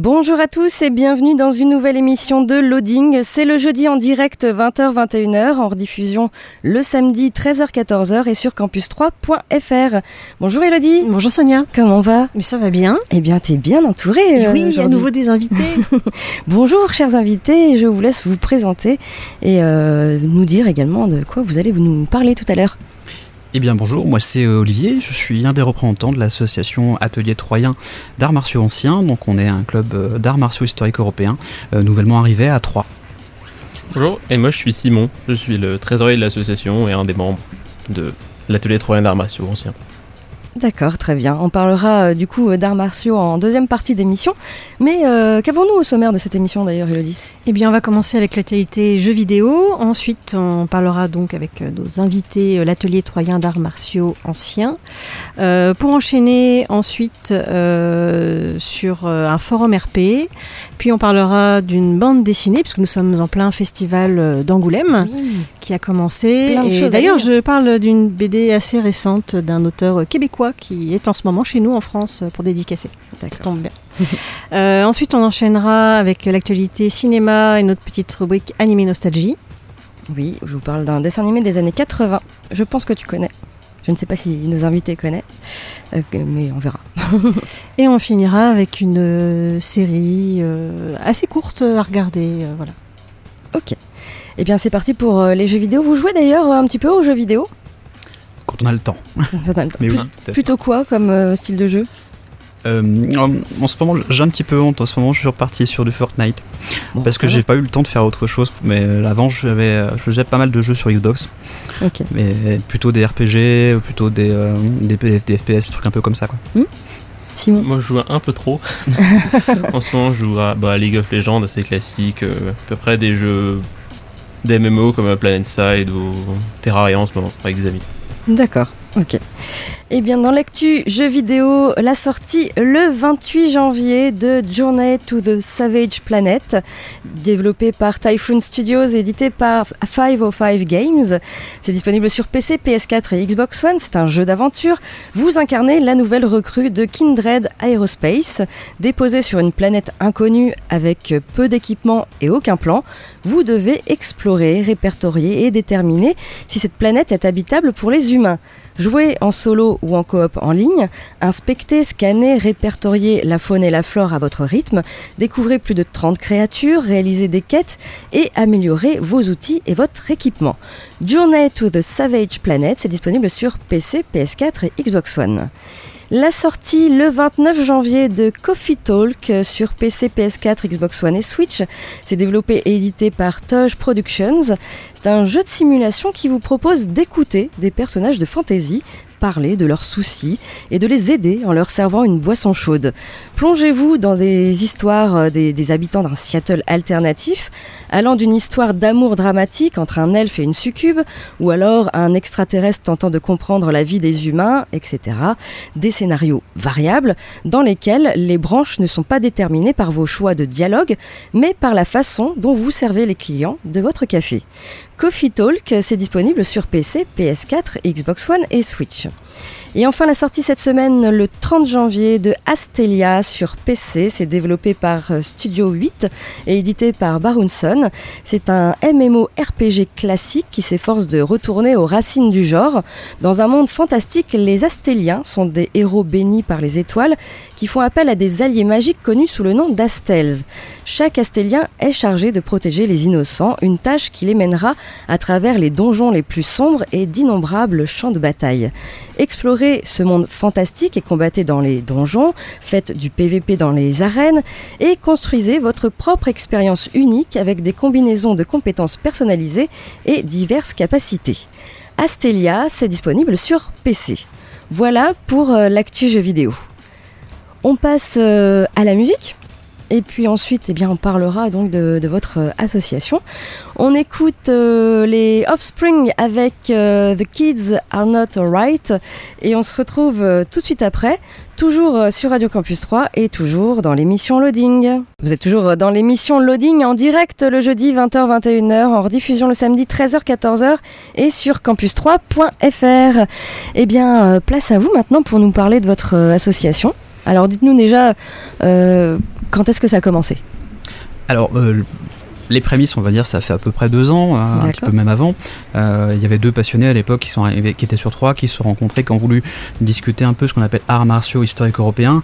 Bonjour à tous et bienvenue dans une nouvelle émission de Loading. C'est le jeudi en direct 20h-21h, en rediffusion le samedi 13h-14h et sur campus3.fr. Bonjour Elodie. Bonjour Sonia. Comment va? Mais ça va bien. Eh bien, t'es bien entourée. Euh, oui, à nouveau des invités. Bonjour chers invités, je vous laisse vous présenter et euh, nous dire également de quoi vous allez nous parler tout à l'heure. Eh bien bonjour, moi c'est euh, Olivier, je suis un des représentants de l'association Atelier Troyen d'arts martiaux anciens, donc on est un club euh, d'arts martiaux historiques européens, euh, nouvellement arrivé à Troyes. Bonjour, et moi je suis Simon, je suis le trésorier de l'association et un des membres de l'atelier Troyen d'arts martiaux anciens. D'accord, très bien. On parlera euh, du coup euh, d'arts martiaux en deuxième partie d'émission. Mais euh, qu'avons-nous au sommaire de cette émission d'ailleurs, Elodie? Eh bien, on va commencer avec l'actualité jeux vidéo. Ensuite, on parlera donc avec nos invités, l'atelier troyen d'arts martiaux anciens. Euh, pour enchaîner ensuite sur un forum RP. Puis on parlera d'une bande dessinée, puisque nous sommes en plein festival d'Angoulême qui a commencé. Plein Et d'ailleurs, je parle d'une BD assez récente d'un auteur euh, québécois qui est en ce moment chez nous en France euh, pour dédicacer. Ça tombe bien. Euh, ensuite, on enchaînera avec l'actualité cinéma et notre petite rubrique animé nostalgie. Oui, je vous parle d'un dessin animé des années 80. Je pense que tu connais. Je ne sais pas si nos invités connaissent, euh, mais on verra. Et on finira avec une euh, série assez courte à regarder. voilà. Ok. Eh bien, c'est parti pour les jeux vidéo. Vous jouez d'ailleurs un petit peu aux jeux vidéo? Quand on a le temps. Ça le temps. Mais oui, Plut-. Plutôt quoi comme euh, style de jeu? Euh, en, en ce moment, j'ai un petit peu honte, en ce moment je suis reparti sur du Fortnite, Bon, parce que j'ai pas eu le temps de faire autre chose, mais euh, avant j'avais, je faisais pas mal de jeux sur Xbox, mais plutôt des RPG, plutôt des, euh, des, des FPS, des trucs un peu comme ça quoi. Simon? Moi je joue un peu trop. en ce moment je joue à bah, League of Legends, assez classique, euh, à peu près des jeux des MMO comme PlanetSide ou Terraria en ce moment avec des amis. D'accord, ok. Eh bien, dans l'actu jeux vidéo, la sortie le 28 janvier de Journey to the Savage Planet, développé par Typhoon Studios, édité par 505 Games. C'est disponible sur PC, PS4 et Xbox One. C'est un jeu d'aventure. Vous incarnez la nouvelle recrue de Kindred Aerospace. Déposée sur une planète inconnue avec peu d'équipement et aucun plan, vous devez explorer, répertorier et déterminer si cette planète est habitable pour les humains. Jouer en solo ou en coop en ligne, inspecter, scanner, répertorier la faune et la flore à votre rythme, découvrez plus de 30 créatures, réaliser des quêtes et améliorer vos outils et votre équipement. Journey to the Savage Planet, c'est disponible sur PC, PS4 et Xbox One. La sortie le 29 janvier de Coffee Talk sur PC, PS4, Xbox One et Switch. C'est développé et édité par Toge Productions. C'est un jeu de simulation qui vous propose d'écouter des personnages de fantasy parler de leurs soucis et de les aider en leur servant une boisson chaude. Plongez-vous dans des histoires euh, des, des habitants d'un Seattle alternatif, allant d'une histoire d'amour dramatique entre un elfe et une succube, ou alors un extraterrestre tentant de comprendre la vie des humains, etc. Des scénarios variables dans lesquels les branches ne sont pas déterminées par vos choix de dialogue, mais par la façon dont vous servez les clients de votre café. Coffee Talk, c'est disponible sur PC, PS4, Xbox One et Switch. Et enfin la sortie cette semaine le 30 janvier de Astelia sur PC, c'est développé par euh, Studio 8 et édité par Barunson. C'est un MMORPG classique qui s'efforce de retourner aux racines du genre. Dans un monde fantastique, les Astéliens sont des héros bénis par les étoiles qui font appel à des alliés magiques connus sous le nom d'Astels. Chaque Astélien est chargé de protéger les innocents, une tâche qui les mènera à travers les donjons les plus sombres et d'innombrables champs de bataille. Ce monde fantastique et combattez dans les donjons, faites du PVP dans les arènes et construisez votre propre expérience unique avec des combinaisons de compétences personnalisées et diverses capacités. Astelia, c'est disponible sur PC. Voilà pour euh, l'actu jeu vidéo. On passe euh, à la musique? Et puis ensuite, eh bien, on parlera donc de, votre euh, association. On écoute euh, les Offspring avec euh, The Kids Are Not Alright et on se retrouve tout de suite après, toujours sur Radio Campus 3 et toujours dans l'émission Loading. Vous êtes toujours dans l'émission Loading en direct le jeudi 20h-21h, en rediffusion le samedi 13h-14h et sur campus3.fr. Eh bien, place à vous maintenant pour nous parler de votre association. Alors dites-nous déjà quand est-ce que ça a commencé? Euh, les prémices, on va dire, ça fait à peu près deux ans, euh, un petit peu même avant. Euh, Il y avait deux passionnés à l'époque qui sont arrivés, qui étaient sur trois, qui se sont rencontrés, qui ont voulu discuter un peu ce qu'on appelle arts martiaux historiques européens,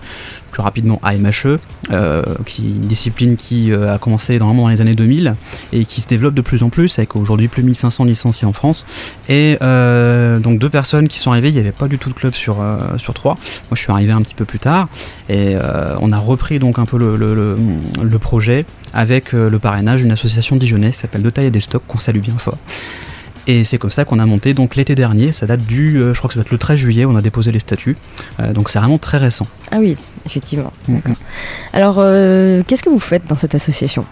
plus rapidement AMHE, euh, qui est une discipline qui euh, a commencé normalement dans les années 2000 et qui se développe de plus en plus, avec aujourd'hui plus de 1500 licenciés en France. Et euh, donc deux personnes qui sont arrivées, il n'y avait pas du tout de club sur, sur trois. Moi, je suis arrivé un petit peu plus tard et on a repris donc un peu le, le- le- le projet avec le parrainage d'une association dijonnaise qui s'appelle De Taille et des Stocks, qu'on salue bien fort. Et c'est comme ça qu'on a monté donc l'été dernier, ça date du, euh, je crois que ça doit être le 13 juillet, on a déposé les statuts, Euh, donc c'est vraiment très récent. Ah oui, effectivement. D'accord. Alors, euh, qu'est-ce que vous faites dans cette association?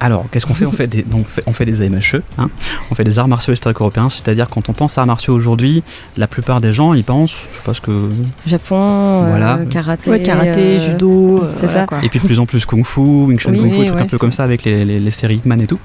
Alors, qu'est-ce qu'on fait? On fait, des, donc, on fait des AMHE, hein. on fait des arts martiaux historiques européens, c'est-à-dire quand on pense arts martiaux aujourd'hui, la plupart des gens ils pensent, je sais pas ce que. Japon, euh, Voilà. karaté. Ouais, karaté, euh, judo, euh, c'est voilà, ça. quoi. Et puis de plus en plus Kung Fu, Wing Chun Oui, Kung Fu, oui, tout ouais, un peu comme ça avec les, les- les séries Hitman et tout.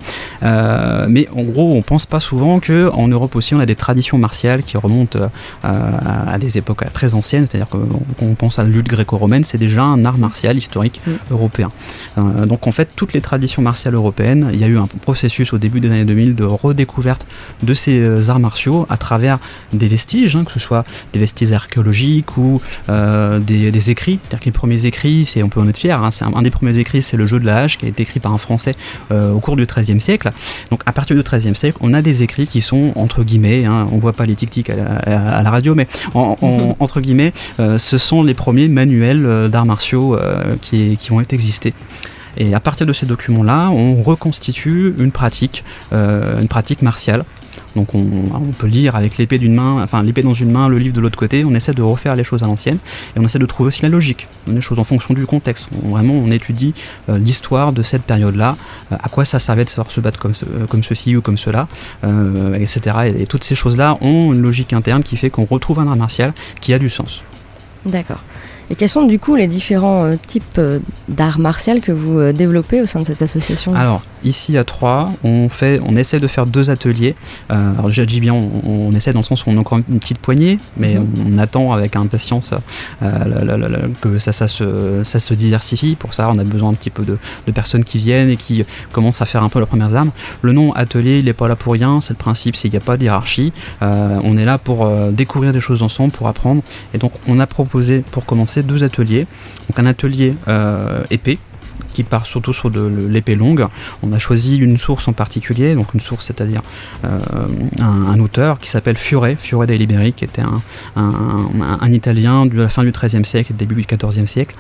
Euh, mais en gros, on pense pas souvent que en Europe aussi, on a des traditions martiales qui remontent euh, à, à des époques très anciennes. C'est-à-dire que quand on pense à la lutte gréco-romaine, c'est déjà un art martial historique européen. Euh, donc en fait, toutes les traditions martiales européennes, il y a eu un processus au début des années 2000 de redécouverte de ces euh, arts martiaux à travers des vestiges, hein, que ce soit des vestiges archéologiques ou euh, des, des écrits. C'est-à-dire que les premiers écrits, c'est, on peut en être fier, hein, c'est un, un des premiers écrits, c'est le jeu de la hache qui a été écrit par un Français euh, au cours du XIIIe siècle. Donc à partir du XIIIe siècle, on a des écrits qui sont entre guillemets, hein, on voit pas les tic-tic à, la- à- à la radio, mais en- en- entre guillemets, euh, ce sont les premiers manuels d'arts martiaux qui, qui vont être existés. Et à partir de ces documents-là, on reconstitue une pratique, euh, une pratique martiale. Donc on, peut lire avec l'épée d'une main, enfin l'épée dans une main, le livre de l'autre côté. On essaie de refaire les choses à l'ancienne et on essaie de trouver aussi la logique, les choses en fonction du contexte. On- vraiment, on étudie euh, l'histoire de cette période-là, euh, à quoi ça servait de savoir se battre comme, comme ceci ou comme cela, etc. Et, et toutes ces choses-là ont une logique interne qui fait qu'on retrouve un art martial qui a du sens. D'accord. Et quels sont du coup les différents euh, types euh, d'art martial que vous euh, développez au sein de cette association? Alors, ici à Troyes, on, fait, on essaie de faire deux ateliers. Euh, alors, je dis bien, on, on essaie dans le sens où on a encore une petite poignée, mais Mhm. on attend avec impatience euh, la- la- la- la- que ça, ça, se, ça se diversifie. Pour ça, on a besoin un petit peu de, de personnes qui viennent et qui commencent à faire un peu leurs premières armes. Le nom atelier, il n'est pas là pour rien. C'est le principe, c'est qu'il n'y a pas de hiérarchie. Euh, on est là pour découvrir des choses ensemble, pour apprendre. Et donc, on a proposé pour commencer deux ateliers. Donc, un atelier euh, épée qui part surtout sur de l'épée longue. On a choisi une source en particulier, donc une source, c'est-à-dire euh, un, auteur qui s'appelle Fiore, Fiore dei Liberi, qui était un, un, Italien de la fin du XIIIe siècle et début du XIVe siècle.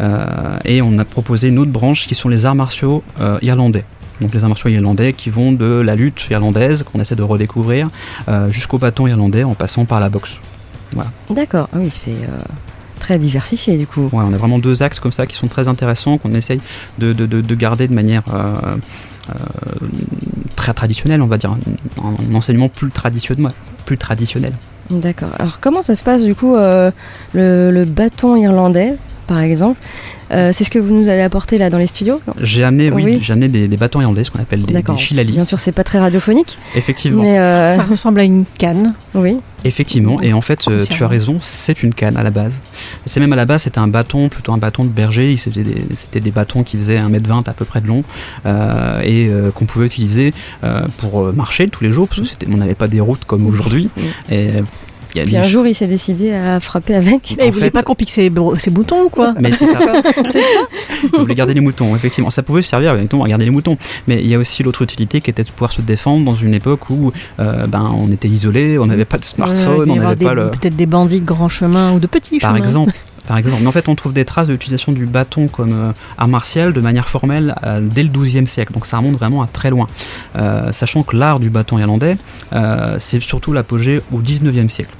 Euh, et on a proposé une autre branche qui sont les arts martiaux irlandais. Donc les arts martiaux irlandais qui vont de la lutte irlandaise, qu'on essaie de redécouvrir, jusqu'au bâton irlandais en passant par la boxe. D'accord, ah oui, c'est très diversifié du coup. Ouais, on a vraiment deux axes comme ça qui sont très intéressants, qu'on essaye de, de- de- de garder de manière euh, euh, très traditionnelle, on va dire, un, un enseignement plus traditionnel. Plus traditionnel. D'accord. Alors comment ça se passe du coup euh, le, le bâton irlandais? Par exemple Euh, C'est ce que vous nous avez apporté là dans les studios J'ai amené, oui, Oui. j'ai amené des, des bâtons irlandais, ce qu'on appelle des, des. Bien sûr, c'est pas très radiophonique. Effectivement. Mais euh, Ça ressemble à une canne. oui. Effectivement, et en fait, euh, tu as raison, c'est une canne à la base. C'est même à la base, c'était un bâton, plutôt un bâton de berger. Des- C'était des bâtons qui faisaient 1m20 à peu près de long euh, et euh, qu'on pouvait utiliser euh, pour marcher tous les jours, parce que c'était- on n'avait pas des routes comme aujourd'hui. Et y a Puis un jour, il s'est décidé à frapper avec. Mais En il voulait fait- pas qu'on pique ses, ses boutons ou quoi Mais c'est ça. Ça Vous voulez garder les moutons, effectivement. Ça pouvait servir effectivement, à garder les moutons. Mais il y a aussi l'autre utilité qui était de pouvoir se défendre dans une époque où euh, ben, on était isolé, on n'avait pas de il smartphone, on n'avait pas le. peut-être des bandits de grand chemin ou de petits Par chemins. exemple. Par exemple. Mais en fait, on trouve des traces de l'utilisation du bâton comme euh, art martial de manière formelle euh, dès le XIIe siècle. Donc ça remonte vraiment à très loin. Euh, sachant que l'art du bâton irlandais, euh, c'est surtout l'apogée au XIXe siècle.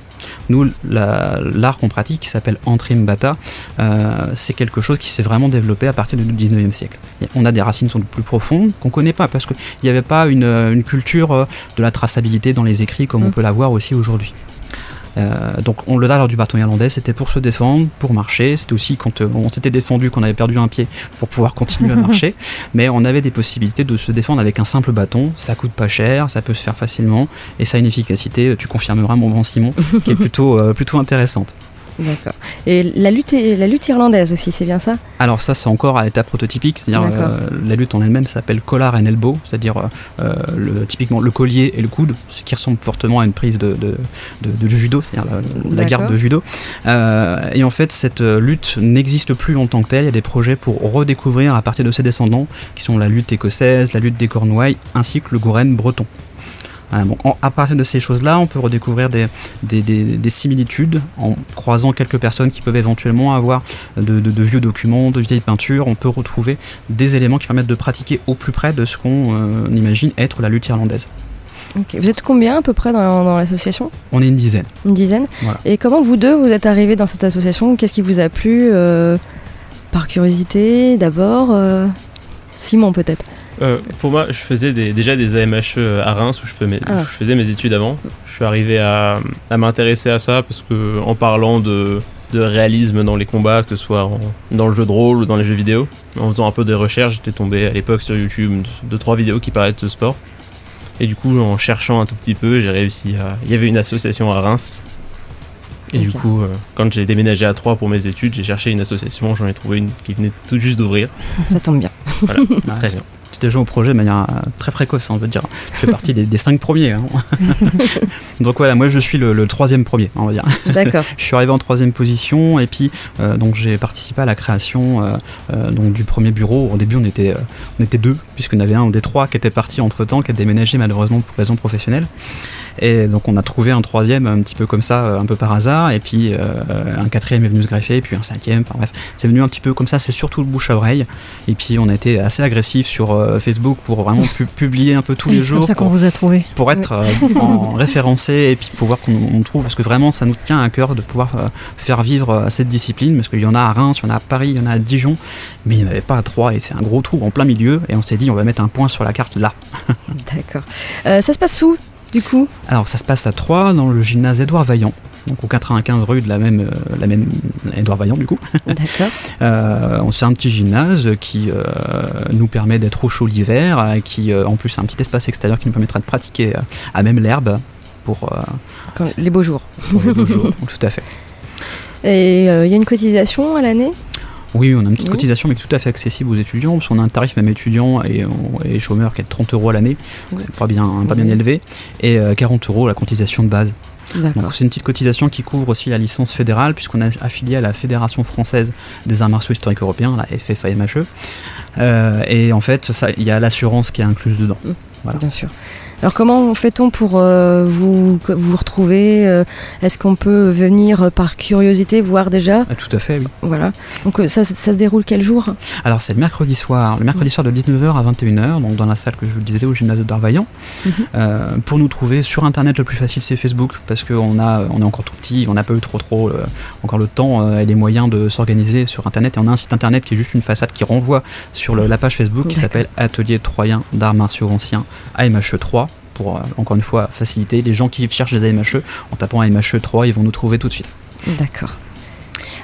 Nous, la- l'art qu'on pratique, qui s'appelle Antrim Bata, euh, c'est quelque chose qui s'est vraiment développé à partir du 19e siècle. Et On a des racines qui sont plus profondes qu'on ne connaît pas parce qu'il n'y avait pas une, une culture euh, de la traçabilité dans les écrits comme on Mm. peut l'avoir aussi aujourd'hui. Euh, donc on, le l'art du bâton irlandais, c'était pour se défendre, pour marcher. C'était aussi quand euh, on s'était défendu, qu'on avait perdu un pied pour pouvoir continuer à marcher. Mais on avait des possibilités de se défendre avec un simple bâton. Ça coûte pas cher, ça peut se faire facilement et ça a une efficacité. Tu confirmeras mon grand Simon, qui est plutôt euh, plutôt intéressante. D'accord. Et la lutte, la lutte irlandaise aussi, c'est bien ça? Alors ça, c'est encore à l'état prototypique, c'est-à-dire euh, la lutte en elle-même s'appelle collar and elbow, c'est-à-dire euh, euh, le, typiquement le collier et le coude, ce qui ressemble fortement à une prise de, de, de- de judo, c'est-à-dire la, garde de judo. Euh, et en fait, cette lutte n'existe plus en tant que telle. Il y a des projets pour redécouvrir à partir de ses descendants, qui sont la lutte écossaise, la lutte des Cornouailles, ainsi que le Goren breton. Voilà, donc en- à partir de ces choses-là, on peut redécouvrir des, des, des- des similitudes en croisant quelques personnes qui peuvent éventuellement avoir de, de- de vieux documents, de vieilles peintures. On peut retrouver des éléments qui permettent de pratiquer au plus près de ce qu'on euh, imagine être la lutte irlandaise. Vous êtes combien à peu près dans, dans l'association? On est une dizaine. Une dizaine Voilà. Et comment vous deux, vous êtes arrivés dans cette association? Qu'est-ce qui vous a plu euh, Par curiosité d'abord euh, Simon peut-être? Euh, pour moi, je faisais des- déjà des AMHE à Reims où je, fais mes- Ah. je faisais mes études avant. Je suis arrivé à, à m'intéresser à ça parce que en parlant de, de réalisme dans les combats, que ce soit en- dans le jeu de rôle ou dans les jeux vidéo, en faisant un peu des recherches, j'étais tombé à l'époque sur YouTube de trois vidéos qui parlaient de ce sport. Et du coup, en cherchant un tout petit peu, j'ai réussi à. Il y avait une association à Reims. Et du coup, euh, quand j'ai déménagé à Troyes pour mes études, j'ai cherché une association, j'en ai trouvé une qui venait tout juste d'ouvrir. Ça tombe bien. Voilà, Ah, très bien. Tu joué au projet de manière euh, très précoce, hein, je veux dire. Tu fais partie des, des cinq premiers. hein. donc voilà, moi je suis le, le troisième premier, on va dire. D'accord. Je suis arrivé en troisième position et puis euh, donc j'ai participé à la création euh, euh, donc du premier bureau. Au début on était on était deux puisqu'on avait un des trois qui était parti entre temps, qui a déménagé malheureusement pour raisons professionnelles. Et donc on a trouvé un troisième un petit peu comme ça, un peu par hasard, et puis un quatrième est venu se greffer, puis un cinquième. Enfin bref, c'est venu un petit peu comme ça. C'est surtout le bouche à oreille. Et puis on a été assez agressif sur euh, Facebook pour vraiment pu- publier un peu tous Et les C'est jours. comme ça qu'on vous a trouvé. pour être euh, en référencé et puis pouvoir qu'on on trouve parce que vraiment ça nous tient à cœur de pouvoir euh, faire vivre cette discipline parce qu'il y en a à Reims, il y en a à Paris, il y en a à Dijon mais il n'y en avait pas à Troyes et c'est un gros trou en plein milieu et on s'est dit on va mettre un point sur la carte là. D'accord. Ça se passe où du coup? Alors ça se passe à Troyes dans le gymnase Édouard Vaillant donc au 95 rue de la même, euh, la même Édouard Vaillant du coup. D'accord. Euh, c'est un petit gymnase qui euh, nous permet d'être au chaud l'hiver, qui en plus a un petit espace extérieur qui nous permettra de pratiquer à même l'herbe pour, Quand- les beaux jours. pour les beaux jours. Tout à fait. Et il y a une cotisation à l'année? Oui, on a une petite Oui. cotisation, mais tout à fait accessible aux étudiants, parce qu'on a un tarif même étudiant et, et chômeur qui est de 30 euros à l'année, Oui. c'est pas bien, pas bien élevé, et euh, 40 euros la cotisation de base. Donc c'est une petite cotisation qui couvre aussi la licence fédérale, puisqu'on est affilié à la Fédération française des arts martiaux historiques européens, la FFAMHE. Euh, et en fait, ça- il y a l'assurance qui est incluse dedans. Voilà. Bien sûr. Alors comment fait-on pour euh, vous, retrouver euh, Est-ce qu'on peut venir par curiosité voir déjà Ah, Tout à fait, oui. Voilà. Donc euh, ça, ça se déroule quel jour? Alors c'est le mercredi soir, le mercredi soir de 19h à 21h, donc dans la salle que je vous disais au gymnase de Darvaillant. Mhm. Euh, pour nous trouver sur internet, le plus facile c'est Facebook, parce qu'on a, on est encore tout petit, on n'a pas eu trop trop euh, encore le temps euh, et les moyens de s'organiser sur internet. Et on a un site internet qui est juste une façade qui renvoie sur le- la page Facebook qui s'appelle Atelier Troyen d'Arts Martiaux Anciens AMHE 3 euh, encore une fois faciliter les gens qui cherchent des AMHE en tapant AMHE 3 ils vont nous trouver tout de suite. D'accord.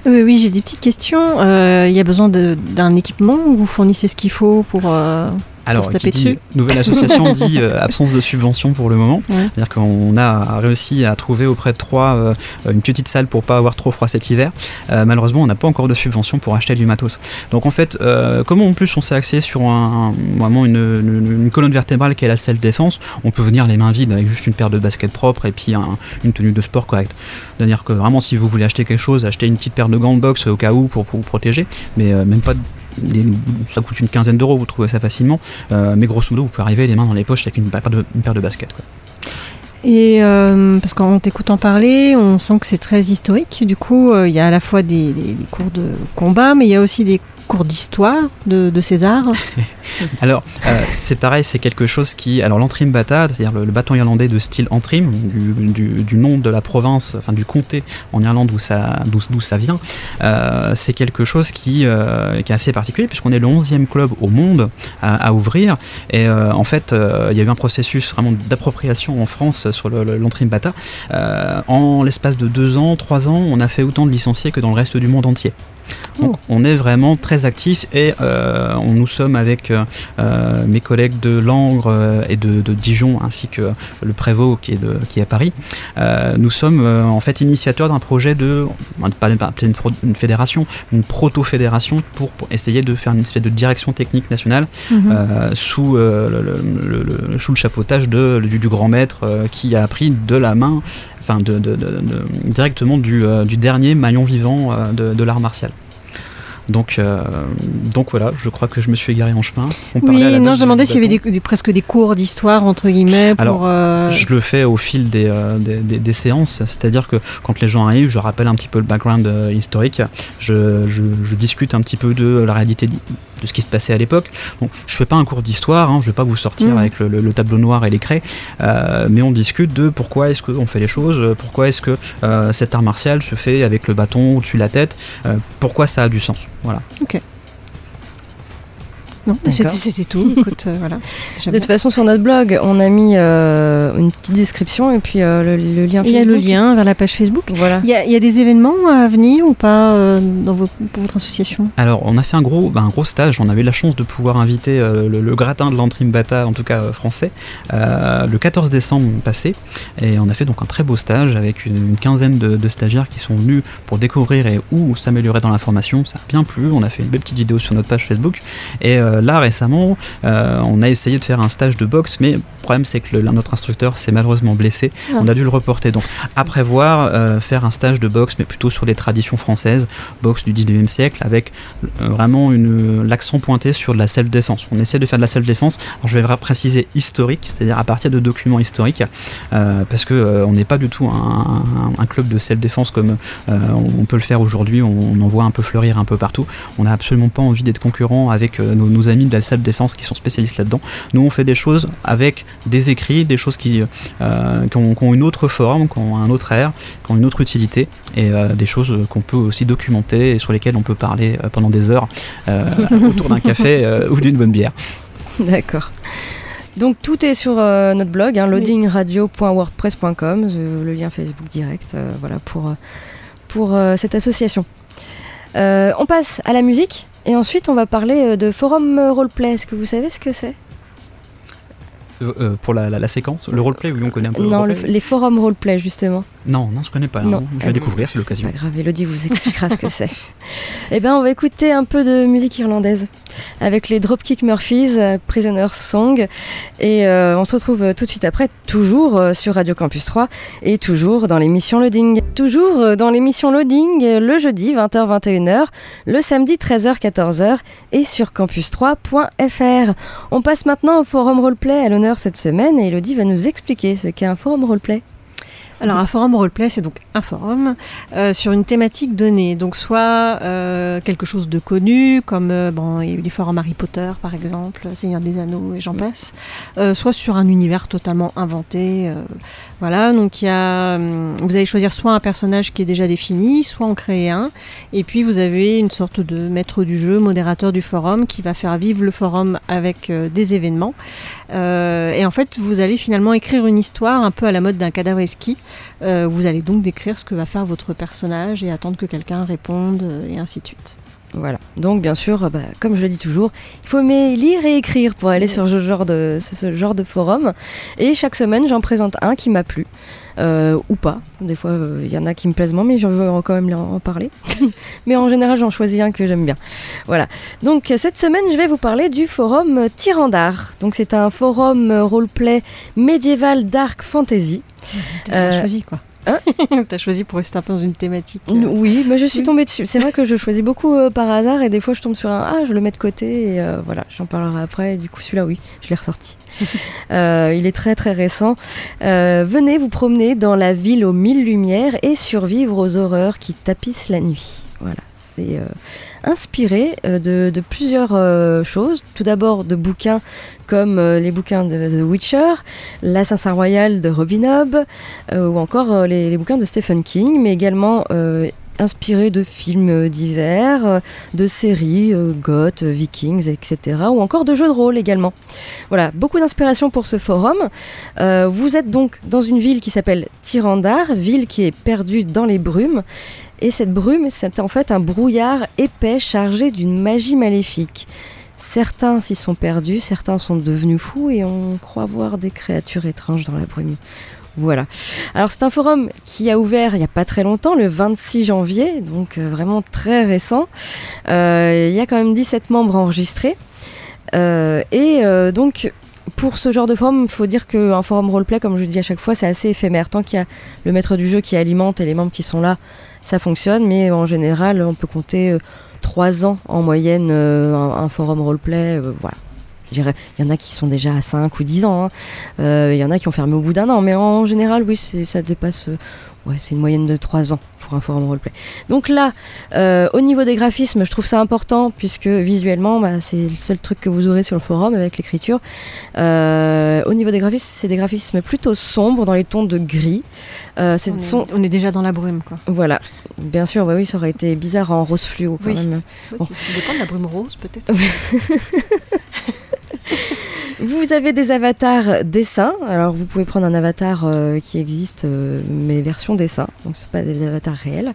Oui, oui, j'ai des petites questions. Euh, Il y a besoin d'un équipement ou vous fournissez ce qu'il faut pour. euh, Alors, se taper qui dit dessus nouvelle association dit euh, absence de subvention pour le moment. Ouais. C'est-à-dire qu'on a réussi à trouver auprès de Troyes euh, une petite salle pour pas avoir trop froid cet hiver. Euh, malheureusement, on n'a pas encore de subvention pour acheter du matos. Donc en fait, euh, comme en plus on s'est axé sur un, un- vraiment une, une- une colonne vertébrale qui est la self-défense, on peut venir les mains vides avec juste une paire de baskets propres et puis un- une tenue de sport correcte. C'est-à-dire que vraiment, si vous voulez acheter quelque chose, achetez une petite paire de gants de boxe au cas où pour, pour vous protéger, mais même pas de- ça coûte une quinzaine d'euros, vous trouvez ça facilement. Euh, mais grosso modo, vous pouvez arriver les mains dans les poches avec une, paire de, baskets. Et euh, parce qu'en t'écoutant parler, on sent que c'est très historique. Du coup, euh, il y a à la fois des- des cours de combat, mais il y a aussi des cours d'histoire de, arts. Alors, euh, c'est pareil, c'est quelque chose qui. Alors, l'antrim bata, c'est-à-dire le, bâton irlandais de style antrim, du, nom de la province, enfin du comté en Irlande d'où ça, vient, euh, c'est quelque chose qui, euh, qui est assez particulier, puisqu'on est le 11e club au monde à, ouvrir. Et en fait, il y a eu un processus vraiment d'appropriation en France sur le, l'antrim bata. En l'espace de deux ans, trois ans, on a fait autant de licenciés que dans le reste du monde entier. Donc on est vraiment très actif et euh, on, nous sommes avec euh, euh, mes collègues de Langres et de, de Dijon ainsi que le prévôt qui est, de, qui est à Paris. Euh, nous sommes en fait initiateurs d'un projet de, pas une, une fédération, une proto-fédération pour, pour essayer de faire une espèce de direction technique nationale Mhm. sous, le, le- le- le- sous le chapeautage de, du, du grand maître qui a appris de la main, enfin de, de- de- de- directement du, euh, du dernier maillon vivant euh, de, l'art martial. Donc, euh, donc voilà, je crois que je me suis égaré en chemin. On parlait à Oui, la non, je demandais s'il y avait bâton. des, des- presque des cours d'histoire, entre guillemets, pour... Alors, euh, Je le fais au fil des, euh, des, des- des séances, c'est-à-dire que quand les gens arrivent, je rappelle un petit peu le background historique, je, je- je discute un petit peu de la réalité de ce qui se passait à l'époque. Bon, je fais pas un cours d'histoire, hein, je vais pas vous sortir Mhm. avec le, le- le tableau noir et les craies, euh, mais on discute de pourquoi est-ce qu'on fait les choses, euh, pourquoi est-ce que euh, cet art martial se fait avec le bâton au-dessus de la tête, euh, pourquoi ça a du sens. Voilà. Ok. Non, bah, c'était tout. Écoute, euh, voilà. De toute façon, sur notre blog, on a mis euh, une petite description et puis euh, le, le lien Il y a le Facebook. lien vers la page Facebook. Voilà. Il y a, il y a des événements à venir ou pas euh, dans vos- pour votre association? Alors, on a fait un gros, bah, un gros stage. On a eu la chance de pouvoir inviter euh, le, le gratin de l'Antrim Bata, en tout cas euh, français, euh, le 14 décembre passé. Et on a fait donc un très beau stage avec une, une quinzaine de, de stagiaires qui sont venus pour découvrir et où s'améliorer dans la formation. Ça a bien plu. On a fait une belle petite vidéo sur notre page Facebook. Et euh, là, récemment, euh, on a essayé de faire un stage de boxe, mais le problème, c'est que l'un notre instructeur s'est malheureusement blessé. Ah. On a dû le reporter. Donc, à prévoir, euh, faire un stage de boxe, mais plutôt sur les traditions françaises, boxe du 19e siècle, avec euh, vraiment l'accent pointé sur de la self-défense. On essaie de faire de la self-défense. Alors, je vais préciser historique, c'est-à-dire à partir de documents historiques, euh, parce que euh, on n'est pas du tout un, un- un club de self-défense comme euh, on peut le faire aujourd'hui. On, on en voit un peu fleurir un peu partout. On n'a absolument pas envie d'être concurrent avec euh, nos, nos amis de la self-défense qui sont spécialistes là-dedans. Nous, on fait des choses avec des écrits, des choses qui, euh, qui, ont, qui ont une autre forme, qui ont un autre air, qui ont une autre utilité, et euh, des choses qu'on peut aussi documenter et sur lesquelles on peut parler euh, pendant des heures euh, autour d'un café euh, ou d'une bonne bière. D'accord. Donc tout est sur euh, notre blog, hein, loadingradio.wordpress.com, euh, le lien Facebook direct, euh, voilà pour, pour euh, cette association. Euh, on passe à la musique et ensuite on va parler euh, de forum euh, roleplay. Est-ce que vous savez ce que c'est? Euh, pour la, la- la séquence, le roleplay, oui, on connaît un peu. Non, le- les forums roleplay justement. Non, non, je connais pas. Non. non. Je vais Ah, découvrir, c'est l'occasion. Pas grave, Elodie vous expliquera ce que c'est. Eh bien, on va écouter un peu de musique irlandaise avec les Dropkick Murphys, euh, Prisoner's Song. Et euh, on se retrouve euh, tout de suite après, toujours sur Radio Campus 3 et toujours dans l'émission Loading. Toujours dans l'émission Loading, le jeudi 20h-21h, le samedi 13h-14h et sur campus3.fr. On passe maintenant au forum roleplay à l'honneur cette semaine et Elodie va nous expliquer ce qu'est un forum roleplay. Alors un forum roleplay, c'est donc un forum euh, sur une thématique donnée. Donc soit euh, quelque chose de connu, comme euh, bon, il y a eu des forums Harry Potter par exemple, Seigneur des Anneaux et j'en passe. Euh, soit sur un univers totalement inventé. euh, voilà, donc il y a, hum, vous allez choisir soit un personnage qui est déjà défini, soit en créer un. Et puis vous avez une sorte de maître du jeu, modérateur du forum, qui va faire vivre le forum avec des événements. Euh, et en fait, vous allez finalement écrire une histoire un peu à la mode d'un cadavre esquis. Euh, vous allez donc décrire ce que va faire votre personnage et attendre que quelqu'un réponde euh, et ainsi de suite. Voilà. Donc bien sûr, bah, comme je le dis toujours, il faut aimer lire et écrire pour aller sur ce genre de, ce, ce genre de forum. Et chaque semaine, j'en présente un qui m'a plu. euh, ou pas. Des fois, euh, il y en a qui me plaisent moins, mais je veux quand même en parler. mais en général, j'en choisis un que j'aime bien. Voilà. Donc cette semaine, je vais vous parler du forum Tyrandar. Donc c'est un forum euh, roleplay médiéval dark fantasy. T'as Euh, choisi quoi T'as choisi pour rester un peu dans une thématique. euh, Oui, mais je suis tombée dessus. C'est vrai que je choisis beaucoup euh, par hasard et des fois je tombe sur un ah je le mets de côté et euh, voilà j'en parlerai après. Et du coup celui-là oui je l'ai ressorti. Il est très très récent. Venez vous promener dans la ville aux mille lumières et survivre aux horreurs qui tapissent la nuit. Voilà c'est inspiré euh, de, plusieurs euh, choses. Tout d'abord de bouquins comme euh, les bouquins de The Witcher, L'Assassin Royal de Robin Hobb, ou encore les, bouquins de Stephen King, mais également inspiré de films divers, de séries, goth, vikings, etc. Ou encore de jeux de rôle également. Voilà, beaucoup d'inspiration pour ce forum. Vous êtes donc dans une ville qui s'appelle Tyrandar, ville qui est perdue dans les brumes. Et cette brume, c'est en fait un brouillard épais chargé d'une magie maléfique. Certains s'y sont perdus, certains sont devenus fous et on croit voir des créatures étranges dans la brume. Voilà. Alors c'est un forum qui a ouvert il n'y a pas très longtemps, le 26 janvier, donc euh, vraiment très récent. Euh, il y a quand même 17 membres enregistrés. Euh, et donc pour ce genre de forum, il faut dire qu'un forum roleplay, comme je le dis à chaque fois, c'est assez éphémère. Tant qu'il y a le maître du jeu qui alimente et les membres qui sont là, ça fonctionne. Mais en général, on peut compter euh, trois ans en moyenne euh, un, forum roleplay. euh, voilà. Il y en a qui sont déjà à 5 ou 10 ans. hein. Il y en a qui ont fermé au bout d'un an. Mais en général, oui, ça dépasse. Ouais, c'est une moyenne de 3 ans pour un forum roleplay. Donc là, euh, au niveau des graphismes, je trouve ça important puisque visuellement, bah, c'est le seul truc que vous aurez sur le forum avec l'écriture. Euh, au niveau des graphismes, c'est des graphismes plutôt sombres dans les tons de gris. Euh, on, est, sont- on est déjà dans la brume quoi. voilà, bien sûr, bah oui, ça aurait été bizarre en rose fluo quand Oui. même. Bon. Ça dépend de la brume rose peut-être? Vous avez des avatars dessins. Alors vous pouvez prendre un avatar euh, qui existe, euh, mais version dessin. Donc ce pas des avatars réels.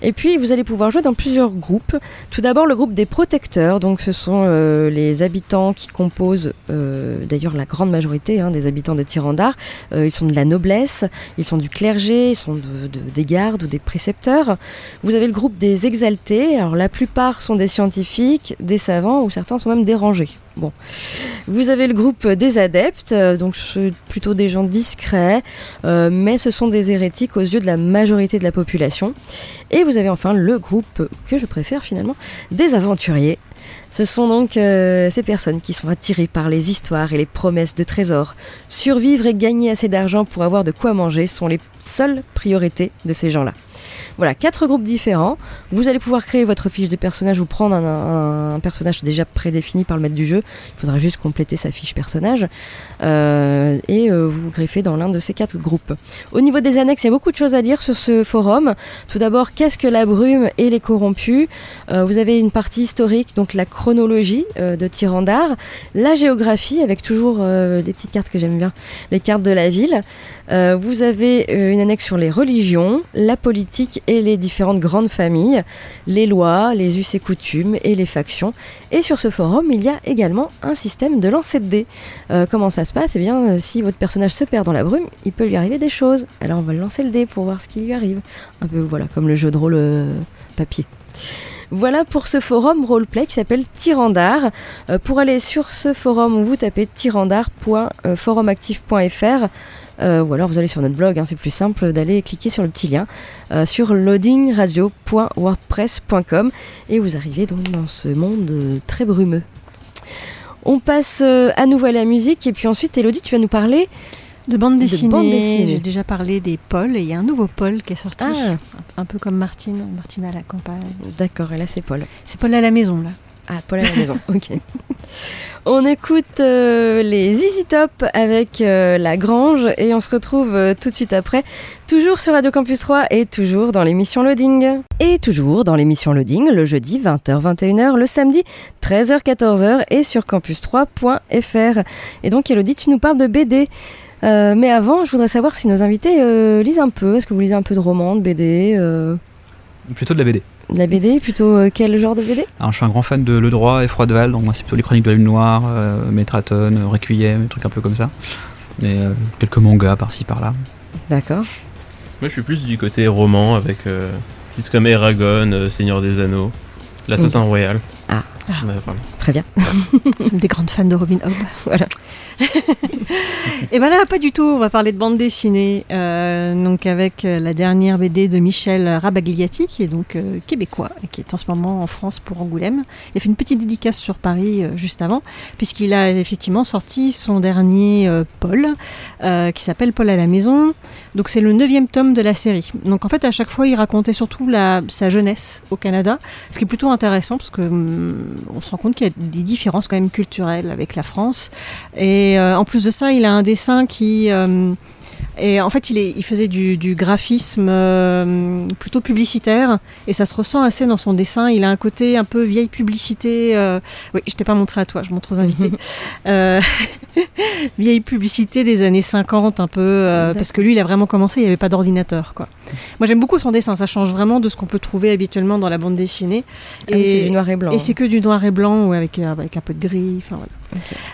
Et puis vous allez pouvoir jouer dans plusieurs groupes. Tout d'abord le groupe des protecteurs. Donc ce sont euh, les habitants qui composent, d'ailleurs la grande majorité hein, des habitants de Tyrandar. Euh, ils sont de la noblesse, ils sont du clergé, ils sont de- de- des gardes ou des précepteurs. Vous avez le groupe des exaltés. Alors la plupart sont des scientifiques, des savants ou certains sont même dérangés. Vous avez le groupe des adeptes, euh, donc plutôt des gens discrets, euh, mais ce sont des hérétiques aux yeux de la majorité de la population. Et vous avez enfin le groupe que je préfère finalement, des aventuriers. Ce sont donc euh, ces personnes qui sont attirées par les histoires et les promesses de trésors. Survivre et gagner assez d'argent pour avoir de quoi manger sont les seules priorités de ces gens-là. Voilà, quatre groupes différents. Vous allez pouvoir créer votre fiche de personnage ou prendre un, personnage déjà prédéfini par le maître du jeu. Il faudra juste compléter sa fiche personnage euh, et euh, vous greffez dans l'un de ces quatre groupes. Au niveau des annexes, il y a beaucoup de choses à dire sur ce forum. Tout d'abord, qu'est-ce que la brume et les corrompus? Euh, Vous avez une partie historique, donc la chronologie de Tyrandar, la géographie avec toujours des petites cartes que j'aime bien, les cartes de la ville. Vous avez une annexe sur les religions, la politique et les différentes grandes familles, les lois, les us et coutumes et les factions. Et sur ce forum, il y a également un système de lancer de dés. Euh, comment ça se passe? Eh bien, euh, si votre personnage se perd dans la brume, il peut lui arriver des choses. Alors on va lancer le dé pour voir ce qui lui arrive. Un peu, voilà, comme le jeu de rôle euh, papier. Voilà pour ce forum roleplay qui s'appelle Tyrandar. Euh, pour aller sur ce forum, vous tapez tyrandar.forumactif.fr euh, ou alors vous allez sur notre blog, hein, c'est plus simple d'aller cliquer sur le petit lien euh, sur loadingradio.wordpress.com et vous arrivez donc dans ce monde euh, très brumeux. On passe euh, à nouveau à la musique et puis ensuite Elodie tu vas nous parler De bande De dessinée, j'ai déjà parlé des Paul et il y a un nouveau Paul qui est sorti, Ah. un, un peu comme Martine, Martine à la campagne. D'accord, et là c'est Paul. C'est Paul à la maison là. Ah, Paul à la maison, ok. On écoute euh, les Easy Top avec euh, La Grange et on se retrouve euh, tout de suite après, toujours sur Radio Campus 3 et toujours dans l'émission Loading. Et toujours dans l'émission Loading, le jeudi 20h-21h, le samedi 13h-14h et sur campus3.fr. Et donc Elodie, tu nous parles de BD. Euh, mais avant, je voudrais savoir si nos invités euh, lisent un peu. Est-ce que vous lisez un peu de romans, de BD euh, Plutôt de la BD. De la BD, plutôt euh, quel genre de BD Alors, je suis un grand fan de Le Droit et Froideval, donc moi c'est plutôt les chroniques de la Lune Noire, euh, Métraton, euh, Requiem, des trucs un peu comme ça. Et euh, quelques mangas par-ci par-là. D'accord. Moi, je suis plus du côté roman avec euh, titres comme Eragon, euh, Seigneur des Anneaux, L'Assassin Royal. Ah. Ouais, voilà. Très bien. Nous sommes des grandes fans de Robin Hood. Voilà. Et ben là, pas du tout. On va parler de bande dessinée. euh, donc avec euh, la dernière BD de Michel Rabagliati, qui est donc euh, québécois et qui est en ce moment en France pour Angoulême. Il a fait une petite dédicace sur Paris euh, juste avant, puisqu'il a effectivement sorti son dernier Paul, qui s'appelle Paul à la maison. Donc c'est le neuvième tome de la série. Donc en fait, à chaque fois, il racontait surtout la, sa jeunesse au Canada, ce qui est plutôt intéressant parce que hum, on se rend compte qu'il y a des différences quand même culturelles avec la France. Et euh, en plus de ça, il a un dessin qui euh, et en fait, il, est, il faisait du, du graphisme euh, plutôt publicitaire et ça se ressent assez dans son dessin. Il a un côté un peu vieille publicité. euh, oui, je t'ai pas montré à toi, je montre aux invités. Euh, vieille publicité des années 50, un peu, euh, parce que lui, il a vraiment commencé, il n'y avait pas d'ordinateur. quoi. Moi, j'aime beaucoup son dessin, ça change vraiment de ce qu'on peut trouver habituellement dans la bande dessinée. Ah oui, c'est du noir et blanc. Et c'est que du noir et blanc ou avec, avec un peu de gris. Enfin, voilà.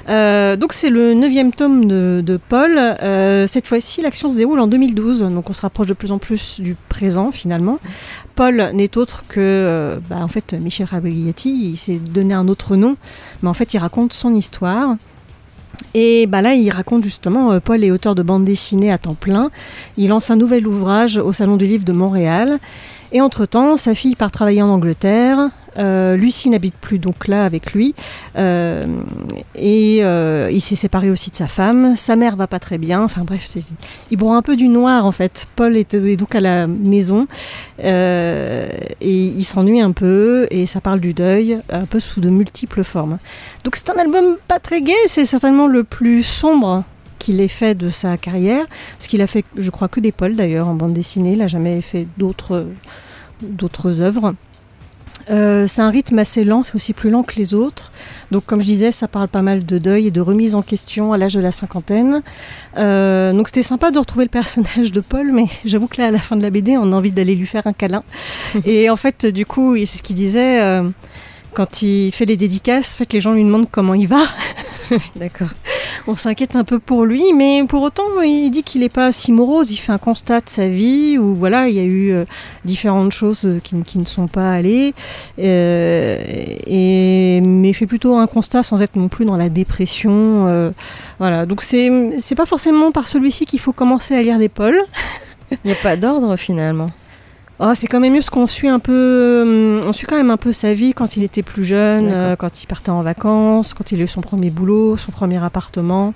Euh, donc c'est le neuvième tome de, Paul. Euh, cette fois-ci, l'action se déroule en 2012, donc on se rapproche de plus en plus du présent finalement. Paul n'est autre que, euh, bah, en fait, Michel Rabagliati. Il s'est donné un autre nom, mais en fait, il raconte son histoire. Et bah là, il raconte justement, Paul est auteur de bande dessinée à temps plein. Il lance un nouvel ouvrage au Salon du Livre de Montréal. Et entre-temps, sa fille part travailler en Angleterre. Euh, Lucie n'habite plus donc là avec lui. Euh, et euh, il s'est séparé aussi de sa femme. Sa mère va pas très bien. Enfin bref, il broie un peu du noir en fait. Paul est donc à la maison. Et il s'ennuie un peu. Et ça parle du deuil, un peu sous de multiples formes. Donc c'est un album pas très gai. C'est certainement le plus sombre qu'il ait fait de sa carrière. Parce qu'il a fait, je crois, que des Paul d'ailleurs en bande dessinée. Il n'a jamais fait d'autres d'autres œuvres. Euh, c'est un rythme assez lent, c'est aussi plus lent que les autres. Donc, comme je disais, ça parle pas mal de deuil et de remise en question à l'âge de la cinquantaine. Euh, donc, c'était sympa de retrouver le personnage de Paul, mais j'avoue que là, à la fin de la BD, on a envie d'aller lui faire un câlin. et en fait, du coup, c'est ce qu'il disait. euh, quand il fait les dédicaces, fait, les gens lui demandent comment il va. D'accord. On s'inquiète un peu pour lui, mais pour autant, il dit qu'il n'est pas si morose. Il fait un constat de sa vie où voilà, il y a eu euh, différentes choses euh, qui, ne- sont pas allées, euh, et mais il fait plutôt un constat sans être non plus dans la dépression. voilà, donc c'est c'est pas forcément par celui-ci qu'il faut commencer à lire des Paul. Il n'y a pas d'ordre finalement. Oh, c'est quand même mieux parce qu'on suit un peu, hum, on suit quand même un peu sa vie quand il était plus jeune, euh, quand il partait en vacances, quand il a eu son premier boulot, son premier appartement.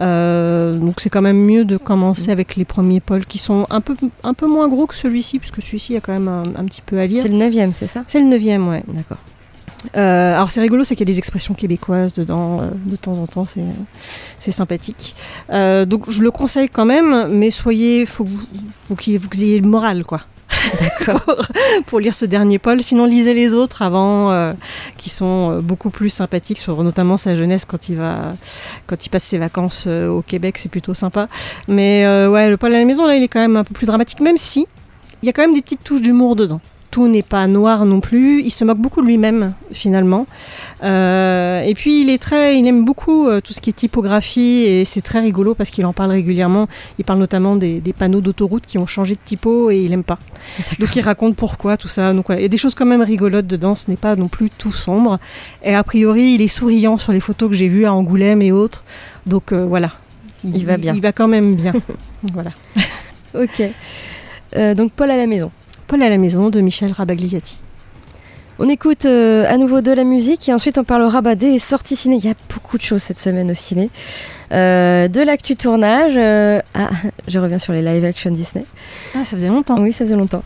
Euh, donc c'est quand même mieux de commencer avec les premiers Paul qui sont un peu, un peu moins gros que celui-ci, puisque celui-ci a quand même un, un petit peu à lire. C'est le neuvième, c'est ça? C'est le neuvième, ouais. D'accord. Euh, alors c'est rigolo, c'est qu'il y a des expressions québécoises dedans euh, de temps en temps, c'est c'est sympathique. Euh, donc je le conseille quand même, mais soyez, faut que vous ayez le moral quoi. D'accord. pour, pour lire ce dernier Paul. Sinon, lisez les autres avant, euh, qui sont euh, beaucoup plus sympathiques, sur notamment sa jeunesse quand il va, quand il passe ses vacances euh, au Québec, c'est plutôt sympa. Mais ouais, le Paul à la maison là, il est quand même un peu plus dramatique, même si il y a quand même des petites touches d'humour dedans. Tout n'est pas noir non plus. Il se moque beaucoup de lui-même finalement. Euh, et puis il est très, il aime beaucoup euh, tout ce qui est typographie et c'est très rigolo parce qu'il en parle régulièrement. Il parle notamment des, des panneaux d'autoroute qui ont changé de typo et il aime pas. Donc il raconte pourquoi tout ça. Donc il y a des choses quand même rigolotes dedans. Ce n'est pas non plus tout sombre. Et a priori, il est souriant sur les photos que j'ai vues à Angoulême et autres. Donc euh, voilà. Il va bien. Il va quand même bien. voilà. Ok. Euh, donc Paul à la maison. Paul à la maison de Michel Rabagliati. On écoute euh, à nouveau de la musique et ensuite on parlera bah, des sorties ciné. Il y a beaucoup de choses cette semaine au ciné. Euh, de l'actu tournage. euh, Ah, je reviens sur les live action Disney. Ah, ça faisait longtemps. Oui, ça faisait longtemps.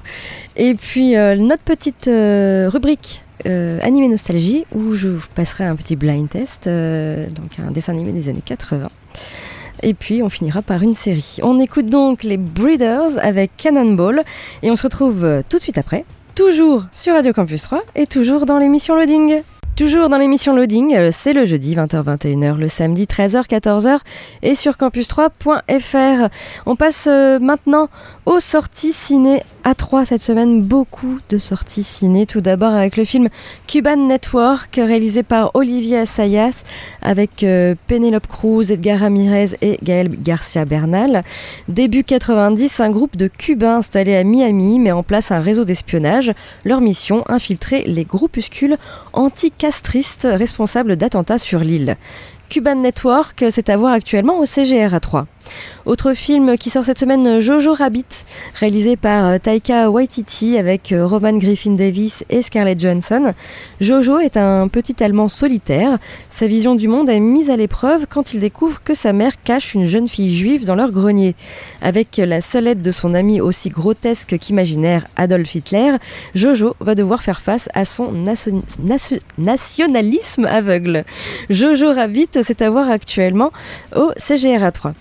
Et puis notre petite rubrique animé nostalgie où je vous passerai un petit blind test, donc un dessin animé des années 80. Et puis on finira par une série. On écoute donc les Breeders avec Cannonball et on se retrouve tout de suite après, toujours sur Radio Campus 3 et toujours dans l'émission Loading. Toujours dans l'émission Loading, euh, c'est le jeudi 20h-21h, le samedi 13h-14h et sur campus3.fr. On passe euh, maintenant aux sorties ciné à 3 cette semaine, beaucoup de sorties ciné. Tout d'abord avec le film Cuban Network, réalisé par Olivier Assayas, avec euh, Penelope Cruz, Edgar Ramirez et Gaël Garcia Bernal. Début 90, un groupe de Cubains installés à Miami met en place un réseau d'espionnage. Leur mission, infiltrer les groupuscules anticastristes responsables d'attentats sur l'île. Cuban Network, c'est à voir actuellement au CGR à 3. Autre film qui sort cette semaine, Jojo Rabbit, réalisé par euh, Taika Waititi avec euh, Roman Griffin Davis et Scarlett Johansson. Jojo est un petit Allemand solitaire. Sa vision du monde est mise à l'épreuve quand il découvre que sa mère cache une jeune fille juive dans leur grenier. Avec la seule aide de son ami aussi grotesque qu'imaginaire Adolf Hitler, Jojo va devoir faire face à son nation- nation- nationalisme aveugle. Jojo Rabbit, c'est à voir actuellement au CGR 3.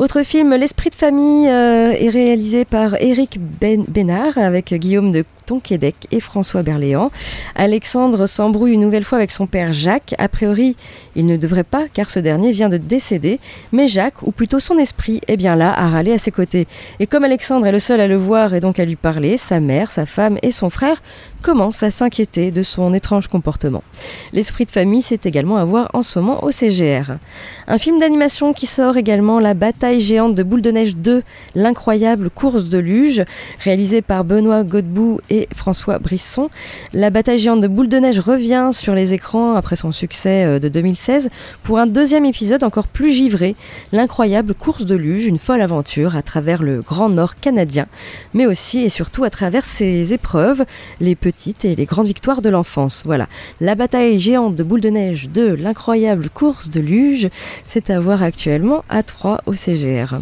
Autre film, L'Esprit de famille, euh, est réalisé par Éric ben Bénard avec Guillaume de Tonquédec et François Berléand. Alexandre s'embrouille une nouvelle fois avec son père Jacques. A priori, il ne devrait pas car ce dernier vient de décéder. Mais Jacques, ou plutôt son esprit, est bien là à râler à ses côtés. Et comme Alexandre est le seul à le voir et donc à lui parler, sa mère, sa femme et son frère commencent à s'inquiéter de son étrange comportement. L'esprit de famille, c'est également à voir en ce moment au CGR. Un film d'animation qui sort également, La bataille géante de Boule de Neige 2, l'incroyable course de luge, réalisé par Benoît Godbout et François Brisson. La bataille géante de Boule de Neige revient sur les écrans après son succès euh, de 2016 pour un deuxième épisode encore plus givré, l'incroyable course de luge, une folle aventure à travers le Grand Nord canadien, mais aussi et surtout à travers ses épreuves, les petites et les grandes victoires de l'enfance. Voilà, la bataille géante de Boule de Neige 2, l'incroyable course de luge, c'est à voir actuellement à 3 au CGR.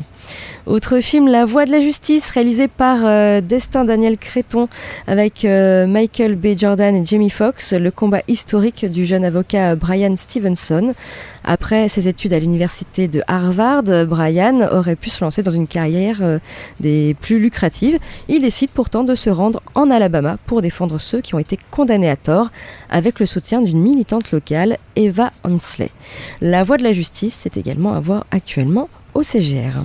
Autre film, La Voix de la Justice, réalisé par euh, Destin Daniel Créton avec euh, Michael B. Jordan et Jamie Foxx, le combat historique du jeune avocat Brian Stevenson. Après ses études à l'université de Harvard, Brian aurait pu se lancer dans une carrière euh, des plus lucratives. Il décide pourtant de se rendre en Alabama pour défendre ceux qui ont été condamnés à tort, avec le soutien d'une militante locale, Eva Hansley. La Voix de la Justice, c'est également à voir actuellement au CGR.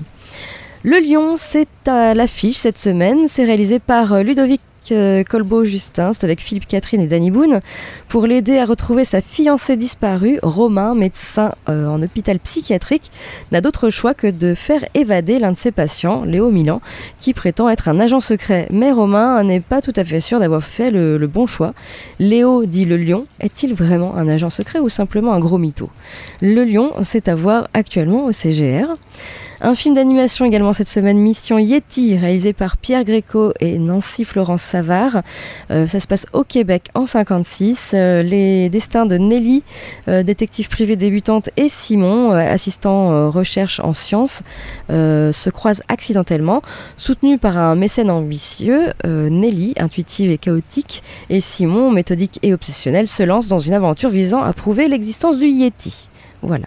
Le Lion, c'est à l'affiche cette semaine. C'est réalisé par euh, Ludovic euh, Colbeau-Justin, c'est avec Philippe Catherine et Danny Boone, pour l'aider à retrouver sa fiancée disparue. Romain, médecin euh, en hôpital psychiatrique, n'a d'autre choix que de faire évader l'un de ses patients, Léo Milan, qui prétend être un agent secret. Mais Romain n'est pas tout à fait sûr d'avoir fait le, le bon choix. Léo, dit le lion, est-il vraiment un agent secret ou simplement un gros mytho? Le lion, c'est à voir actuellement au CGR. Un film d'animation également cette semaine, Mission Yeti, réalisé par Pierre Gréco et Nancy Florence Savard. Euh, ça se passe au Québec en 56. Euh, les destins de Nelly, euh, détective privée débutante, et Simon, euh, assistant recherche en sciences, se croisent accidentellement. Soutenus par un mécène ambitieux, Nelly, intuitive et chaotique, et Simon, méthodique et obsessionnel, se lancent dans une aventure visant à prouver l'existence du Yeti. Voilà.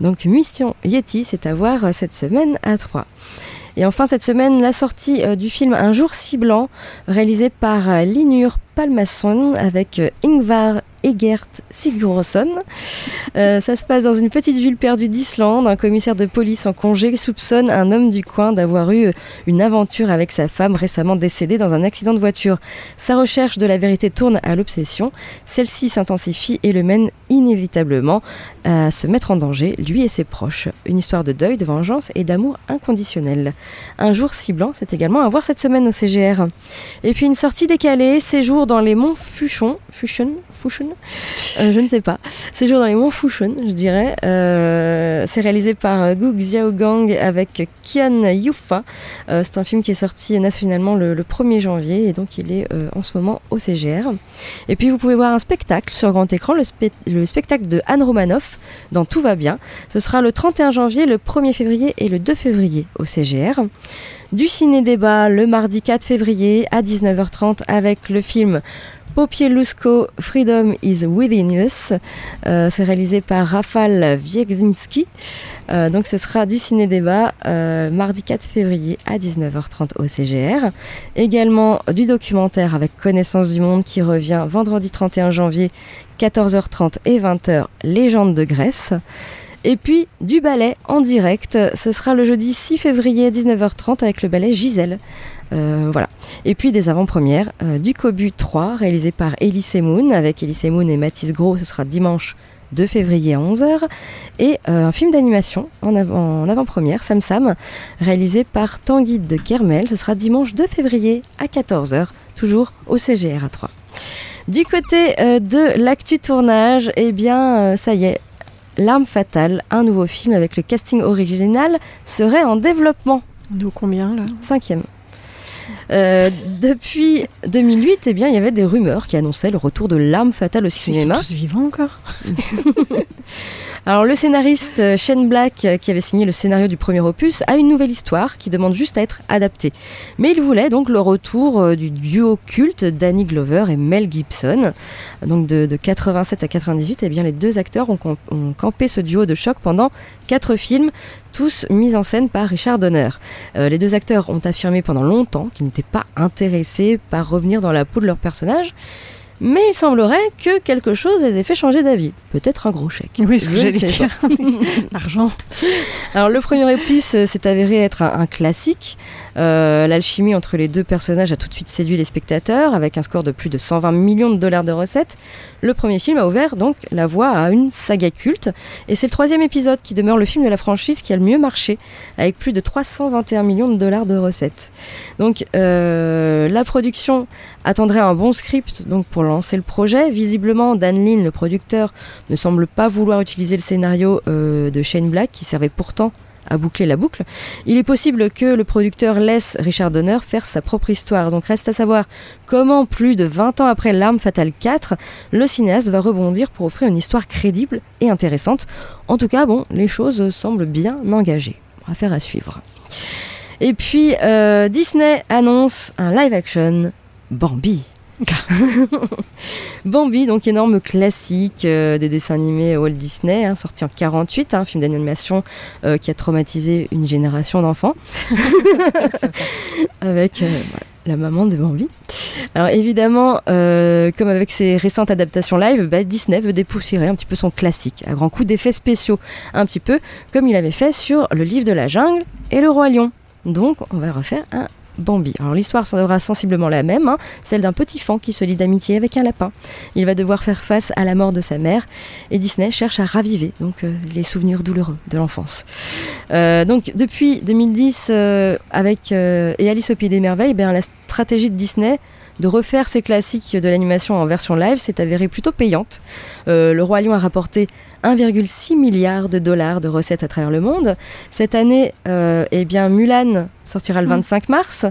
Donc Mission Yeti, c'est à voir euh, cette semaine à 3. Et enfin cette semaine, la sortie euh, du film Un jour si blanc, réalisé par euh, Linur Palmason avec Ingvar Egert Sigurðsson. Euh, ça se passe dans une petite ville perdue d'Islande. Un commissaire de police en congé soupçonne un homme du coin d'avoir eu une aventure avec sa femme récemment décédée dans un accident de voiture. Sa recherche de la vérité tourne à l'obsession. Celle-ci s'intensifie et le mène inévitablement à se mettre en danger, lui et ses proches. Une histoire de deuil, de vengeance et d'amour inconditionnel. Un jour si blanc, c'est également à voir cette semaine au CGR. Et puis une sortie décalée, séjour dans les monts Fuchon. Fuchon Fuchon Euh, Je ne sais pas. Séjour dans les monts Fuchon, je dirais. Euh, c'est réalisé par euh, Gu Xiaogang avec Kian Yufa. Euh, c'est un film qui est sorti nationalement le, le 1er janvier et donc il est euh, en ce moment au CGR. Et puis vous pouvez voir un spectacle sur grand écran, le, le spectacle de Anne Romanoff dans Tout va bien. Ce sera le 31 janvier, le 1er février et le 2 février au CGR. Du ciné-débat le mardi 4 février à 19h30 avec le film Popielusco, Freedom is Within Us. Euh, c'est réalisé par Rafal Wiezinski. Euh, donc ce sera du ciné-débat euh, mardi 4 février à 19h30 au CGR. Également du documentaire avec Connaissance du Monde qui revient vendredi 31 janvier 14h30 et 20h Légende de Grèce. Et puis du ballet en direct, ce sera le jeudi 6 février 19h30 avec le ballet Gisèle. Euh, voilà. Et puis des avant-premières euh, du Cobu 3 réalisé par Elise Moon avec Elise Moon et Mathis Gros, ce sera dimanche 2 février à 11h. Et euh, un film d'animation en, avant- en avant-première, Sam Sam, réalisé par Tanguy de Kermel, ce sera dimanche 2 février à 14h, toujours au CGR à 3. Du côté euh, de l'actu tournage, eh bien, euh, ça y est, L'arme fatale, un nouveau film avec le casting original, serait en développement. D'où combien là? Cinquième. Euh, depuis 2008, eh bien, il y avait des rumeurs qui annonçaient le retour de l'arme fatale au Ils sont cinéma. tous vivants encore? Alors le scénariste euh, Shane Black, euh, qui avait signé le scénario du premier opus, a une nouvelle histoire qui demande juste à être adaptée. Mais il voulait donc le retour euh, du duo culte Danny Glover et Mel Gibson. Donc de, de 87 à 98, eh bien les deux acteurs ont, campé ce duo de choc pendant quatre films, tous mis en scène par Richard Donner. Les deux acteurs ont affirmé pendant longtemps qu'ils n'étaient pas intéressés par revenir dans la peau de leur personnage. Mais il semblerait que quelque chose les ait fait changer d'avis. Peut-être un gros chèque. Oui, ce que j'allais dire. L'argent. Alors le premier opus euh, s'est avéré être un, un classique. Euh, L'alchimie entre les deux personnages a tout de suite séduit les spectateurs avec un score de plus de 120 millions de dollars de recettes. Le premier film a ouvert donc la voie à une saga culte et c'est le troisième épisode qui demeure le film de la franchise qui a le mieux marché avec plus de 321 millions de dollars de recettes. Donc euh, la production attendrait un bon script donc pour lancer le projet. Visiblement Dan Lin, le producteur, ne semble pas vouloir utiliser le scénario euh, de Shane Black qui servait pourtant à boucler la boucle. Il est possible que le producteur laisse Richard Donner faire sa propre histoire. Donc reste à savoir comment, plus de 20 ans après L'Arme Fatale 4, le cinéaste va rebondir pour offrir une histoire crédible et intéressante. En tout cas, bon, les choses semblent bien engagées. Affaire à suivre. Et puis, euh, Disney annonce un live action Bambi. Bambi, donc énorme classique euh, des dessins animés Walt Disney, hein, sorti en 48, un film d'animation euh, qui a traumatisé une génération d'enfants. avec euh, voilà, la maman de Bambi. Alors évidemment, comme avec ses récentes adaptations live, bah, Disney veut dépoussiérer un petit peu son classique, à grands coups d'effets spéciaux, un petit peu comme il avait fait sur Le Livre de la Jungle et Le Roi Lion. Donc on va refaire un Bambi. Alors l'histoire sera sensiblement la même, hein, celle d'un petit fan qui se lie d'amitié avec un lapin. Il va devoir faire face à la mort de sa mère et Disney cherche à raviver donc euh, les souvenirs douloureux de l'enfance. Euh, donc depuis 2010 euh, avec et Alice au pays des merveilles, ben, la stratégie de Disney de refaire ses classiques de l'animation en version live s'est avérée plutôt payante. Le Roi Lion a rapporté 1,6 milliard de dollars de recettes à travers le monde. Cette année, euh, eh bien, Mulan sortira le 25 mars,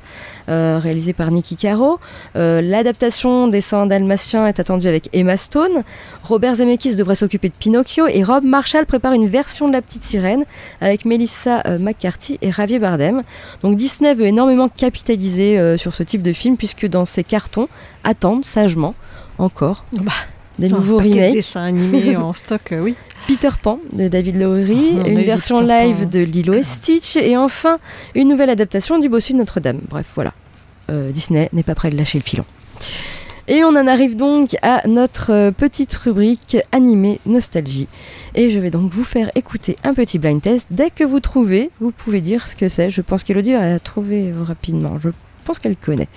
euh, réalisé par Nicky Caro. Euh, L'adaptation des 100 Dalmatiens est attendue avec Emma Stone. Robert Zemeckis devrait s'occuper de Pinocchio et Rob Marshall prépare une version de La Petite Sirène avec Melissa McCarthy et Javier Bardem. Donc Disney veut énormément capitaliser sur ce type de film puisque dans ses cartons attendent sagement encore Bah, des nouveaux paquet de remakes. dessins animés en stock, euh, oui. Peter Pan de David Lowery, Oh, on a eu une version live de Lilo et Stitch et enfin une nouvelle adaptation du Bossu de Notre-Dame. Bref, voilà. Euh, Disney n'est pas prêt de lâcher le filon. Et on en arrive donc à notre euh, petite rubrique animée nostalgie. Et je vais donc vous faire écouter un petit blind test. Dès que vous trouvez, vous pouvez dire ce que c'est. Je pense qu'Elodie a trouvé rapidement. Je pense qu'elle connaît.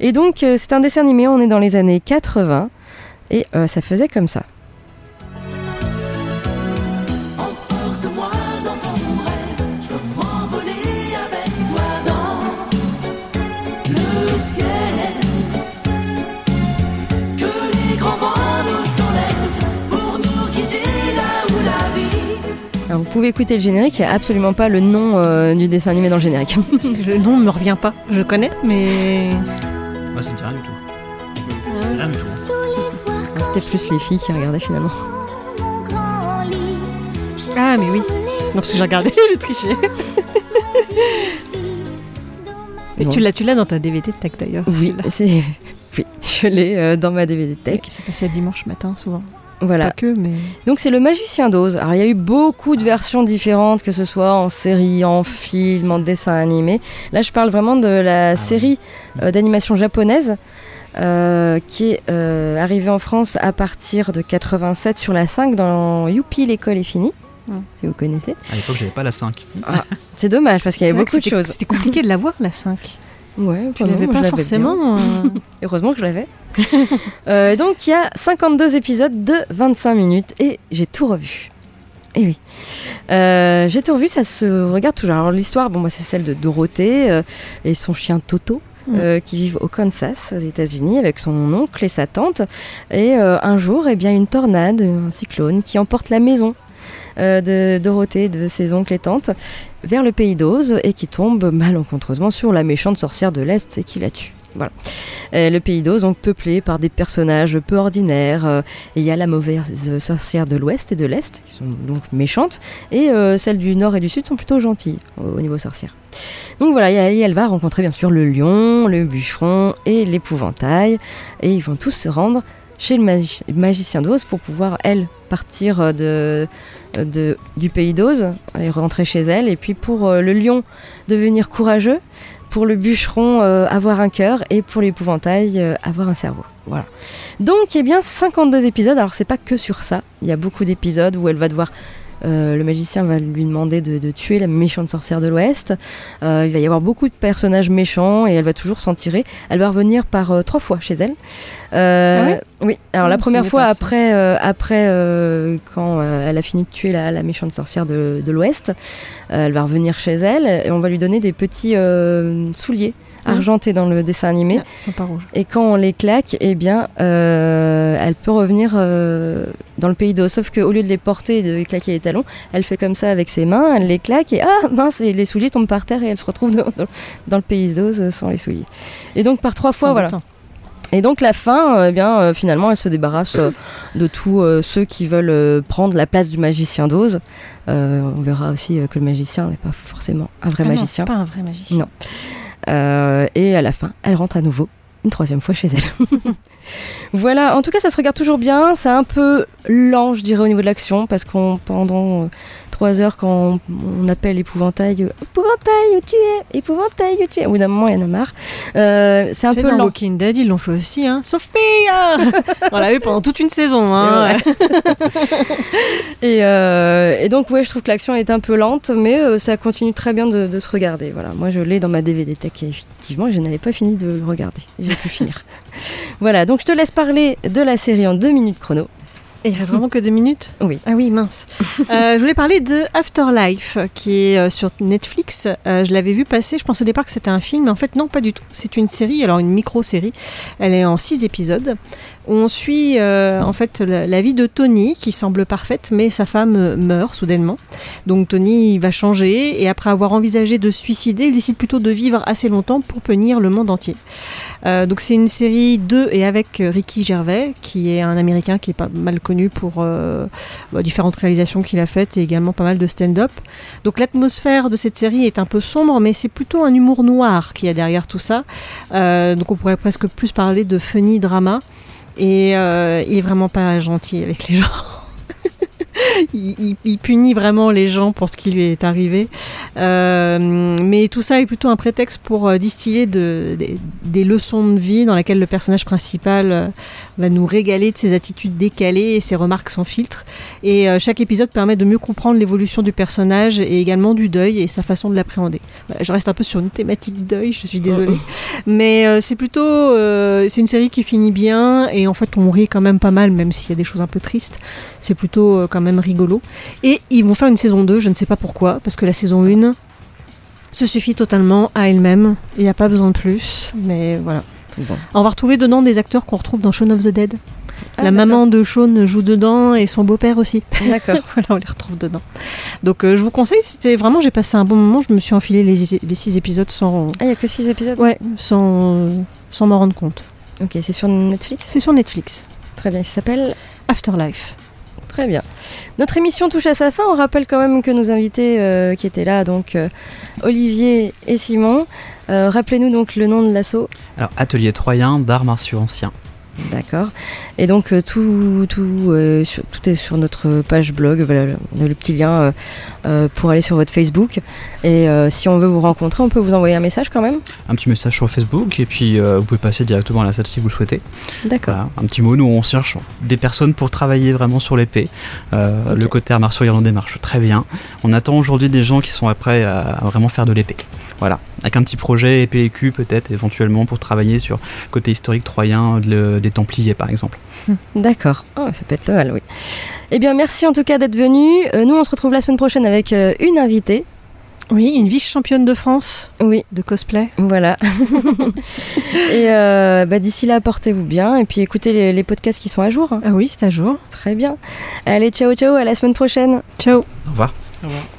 Et donc, c'est un dessin animé. On est dans les années 80. Et euh, ça faisait comme ça. Alors, vous pouvez écouter le générique, il n'y a absolument pas le nom euh, du dessin animé dans le générique. Parce que le nom ne me revient pas. Je connais, mais. Moi, ça me dit rien du tout. Rien du tout. Ah, C'était plus les filles qui regardaient finalement. Ah, mais oui. Non, parce que j'ai regardé, j'ai triché. Et Bon. tu l'as, tu l'as dans ta DVD tag d'ailleurs. Oui, c'est. Oui, je l'ai euh, dans ma DVD Tech. C'est passé le dimanche matin souvent. Voilà. Pas que, mais. Donc c'est le Magicien d'Oz. Alors il y a eu beaucoup de versions différentes, que ce soit en série, en film, en dessin animé. Là je parle vraiment de la série euh, d'animation japonaise. Euh, qui est euh, arrivée en France à partir de 87 sur la 5 dans Youpi l'école est finie si vous connaissez À l'époque, j'avais pas la 5. Ah, c'est dommage parce qu'il y avait beaucoup de choses C'était compliqué de la voir, la 5. Ouais, non, l'avais pas je forcément. euh, Heureusement que je l'avais. Euh, et donc il y a 52 épisodes de 25 minutes et j'ai tout revu. Et oui. Euh, j'ai tout revu, ça se regarde toujours. Alors l'histoire, bon, moi c'est celle de Dorothée euh, et son chien Toto. Euh, qui vivent au Kansas, aux États-Unis, avec son oncle et sa tante. Et euh, un jour, eh bien, une tornade, un cyclone, qui emporte la maison euh, de Dorothée, de ses oncles et tantes, vers le pays d'Oz et qui tombe malencontreusement sur la méchante sorcière de l'Est et qui la tue. Voilà. Euh, le pays d'Oz, donc peuplé par des personnages peu ordinaires. euh, il y a la mauvaise sorcière de l'Ouest et de l'Est, qui sont donc méchantes, et euh, celles du Nord et du Sud sont plutôt gentilles au, au niveau sorcière. Donc voilà, elle, va rencontrer bien sûr le lion, le bûcheron et l'épouvantail, et ils vont tous se rendre chez le magi- magicien d'Oz pour pouvoir, elle, partir de, du pays d'Oz et rentrer chez elle, et puis pour le lion, devenir courageux, pour le bûcheron, euh, avoir un cœur, et pour l'épouvantail, euh, avoir un cerveau. Voilà. Donc, eh bien, 52 épisodes. Alors, c'est pas que sur ça. Il y a beaucoup d'épisodes où elle va devoir. Euh, le magicien va lui demander de, de tuer la méchante sorcière de l'Ouest. Euh, il va y avoir beaucoup de personnages méchants et elle va toujours s'en tirer. Elle va revenir par euh, trois fois chez elle. Ah ouais? oui. Alors la première fois après, après quand elle a fini de tuer la, la méchante sorcière de, de l'Ouest, elle va revenir chez elle et on va lui donner des petits souliers Ah. argentés dans le dessin animé. Ils sont pas rouges. Et quand on les claque, eh bien, euh, elle peut revenir euh, dans le pays d'eau. Sauf qu'au lieu de les porter et de claquer les talons, elle fait comme ça avec ses mains, elle les claque et ah mince, et les souliers tombent par terre et elle se retrouve dans, dans- dans le pays d'Oz sans les souliers. Et donc par trois fois, voilà. Et donc la fin, euh, eh bien, euh, finalement, elle se débarrasse euh, de tous euh, ceux qui veulent prendre la place du magicien d'Oz. On verra aussi que le magicien n'est pas forcément un vrai Ah non, magicien. c'est pas un vrai magicien. Non. Euh, et à la fin, elle rentre à nouveau une troisième fois chez elle. voilà, en tout cas, ça se regarde toujours bien. C'est un peu lent, je dirais, au niveau de l'action, parce qu'on pendant euh, trois heures, quand on, on appelle épouvantail, euh, épouvantail où tu es, épouvantail où tu es. Au bout d'un moment, il y en a marre. Euh, c'est un peu dans lent. Walking Dead, ils l'ont fait aussi, hein. Sophia On l'a vu pendant toute une saison, hein. Et, et donc, ouais, je trouve que l'action est un peu lente, mais ça continue très bien de, de se regarder. Voilà, moi, je l'ai dans ma DVD Tech, et effectivement, je n'avais pas fini de le regarder. J'ai Voilà, donc je te laisse parler de la série en deux minutes chrono. Et il reste vraiment que deux minutes? Oui. Ah oui, mince. Euh, je voulais parler de Afterlife, qui est euh, sur Netflix. Euh, je l'avais vu passer, je pensais au départ que c'était un film, mais en fait non, pas du tout. C'est une série, alors une micro-série. Elle est en six épisodes, où on suit en fait la, la vie de Tony, qui semble parfaite, mais sa femme meurt soudainement. Donc Tony il va changer, et après avoir envisagé de se suicider, il décide plutôt de vivre assez longtemps pour punir le monde entier. Donc c'est une série de et avec Ricky Gervais, qui est un Américain qui est pas mal connu pour euh, bah, différentes réalisations qu'il a faites et également pas mal de stand-up. Donc l'atmosphère de cette série est un peu sombre, mais c'est plutôt un humour noir qui y a derrière tout ça. Euh, donc on pourrait presque plus parler de funny drama. Et euh, il est vraiment pas gentil avec les gens. Il, il- il punit vraiment les gens pour ce qui lui est arrivé. Euh, mais tout ça est plutôt un prétexte pour euh, distiller de- des- des leçons de vie dans lesquelles le personnage principal euh, va nous régaler de ses attitudes décalées et ses remarques sans filtre. Et euh, chaque épisode permet de mieux comprendre l'évolution du personnage et également du deuil et sa façon de l'appréhender. Voilà, je reste un peu sur une thématique deuil, je suis désolée. Mais euh, c'est plutôt. c'est une série qui finit bien et en fait on rit quand même pas mal, même s'il y a des choses un peu tristes. C'est plutôt quand même rigolo. Et ils vont faire une saison 2, je ne sais pas pourquoi, parce que la saison 1 se suffit totalement à elle-même. Il n'y a pas besoin de plus, mais voilà. On va retrouver dedans des acteurs qu'on retrouve dans Shaun of the Dead. Ah, la maman de Shaun joue dedans et son beau-père aussi. D'accord. voilà, on les retrouve dedans. Donc euh, je vous conseille, c'était vraiment, j'ai passé un bon moment, je me suis enfilé les, les six épisodes sans, Ah, il n'y a que six épisodes? Ouais, sans, sans m'en rendre compte. Ok, c'est sur Netflix? C'est sur Netflix. Très bien, ça s'appelle? Afterlife. Très bien. Notre émission touche à sa fin. On rappelle quand même que nos invités euh, qui étaient là, donc euh, Olivier et Simon. Euh, Rappelez-nous donc le nom de l'assaut. Alors, Atelier Troyen d'arts martiaux anciens. D'accord. Et donc euh, tout, tout, euh, sur- tout est sur notre page blog. Voilà, on a le petit lien euh, pour aller sur votre Facebook. Et si on veut vous rencontrer, on peut vous envoyer un message quand même. Un petit message sur Facebook et puis vous pouvez passer directement à la salle si vous le souhaitez. D'accord. Voilà, un petit mot, nous on cherche des personnes pour travailler vraiment sur l'épée. Le côté art martiaux irlandais marche très bien. On attend aujourd'hui des gens qui sont prêts à, à vraiment faire de l'épée. Voilà, avec un petit projet cul peut-être éventuellement pour travailler sur côté historique troyen le- des Templiers par exemple. D'accord. Oh, ça peut être pas mal, oui. Eh bien, merci en tout cas d'être venu. Euh, nous, on se retrouve la semaine prochaine avec euh, une invitée. Oui, une vice-championne de France Oui. de cosplay. Voilà. et euh, bah, d'ici là, portez-vous bien. Et puis écoutez les, les podcasts qui sont à jour. hein. Ah oui, c'est à jour. Très bien. Allez, ciao, ciao. À la semaine prochaine. Ciao. Au revoir. Au revoir.